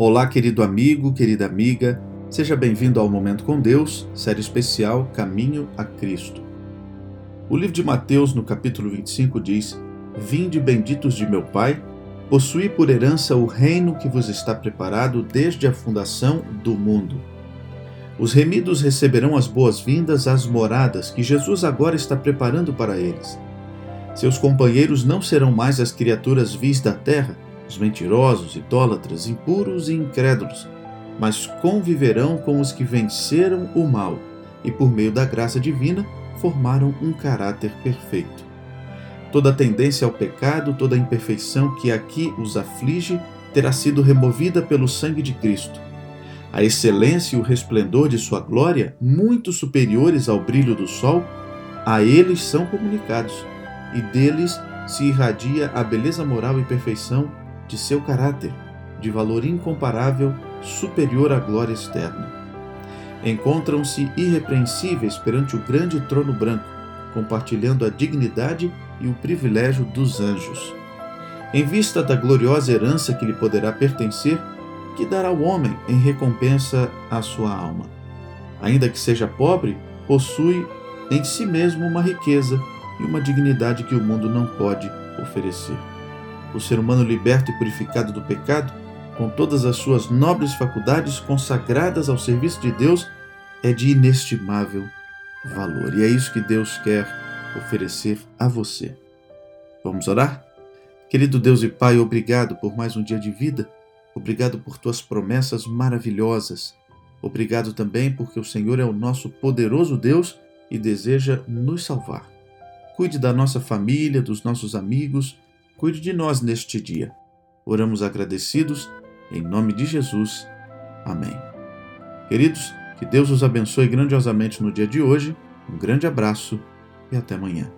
Olá, querido amigo, querida amiga, seja bem-vindo ao Momento com Deus, série especial Caminho a Cristo. O livro de Mateus, no capítulo 25, diz: Vinde benditos de meu Pai, possuí por herança o reino que vos está preparado desde a fundação do mundo. Os remidos receberão as boas-vindas às moradas que Jesus agora está preparando para eles. Seus companheiros não serão mais as criaturas vis da terra, os mentirosos, idólatras, impuros e incrédulos, mas conviverão com os que venceram o mal e, por meio da graça divina, formaram um caráter perfeito. Toda tendência ao pecado, toda imperfeição que aqui os aflige, terá sido removida pelo sangue de Cristo. A excelência e o resplendor de sua glória, muito superiores ao brilho do sol, a eles são comunicados e deles se irradia a beleza moral e perfeição de seu caráter, de valor incomparável, superior à glória externa. Encontram-se irrepreensíveis perante o grande trono branco, compartilhando a dignidade e o privilégio dos anjos. Em vista da gloriosa herança que lhe poderá pertencer, que dará o homem em recompensa à sua alma. Ainda que seja pobre, possui em si mesmo uma riqueza e uma dignidade que o mundo não pode oferecer. O ser humano liberto e purificado do pecado, com todas as suas nobres faculdades consagradas ao serviço de Deus, é de inestimável valor. E é isso que Deus quer oferecer a você. Vamos orar? Querido Deus e Pai, obrigado por mais um dia de vida. Obrigado por tuas promessas maravilhosas. Obrigado também porque o Senhor é o nosso poderoso Deus e deseja nos salvar. Cuide da nossa família, dos nossos amigos, cuide de nós neste dia. Oramos agradecidos, em nome de Jesus. Amém. Queridos, que Deus os abençoe grandiosamente no dia de hoje. Um grande abraço e até amanhã.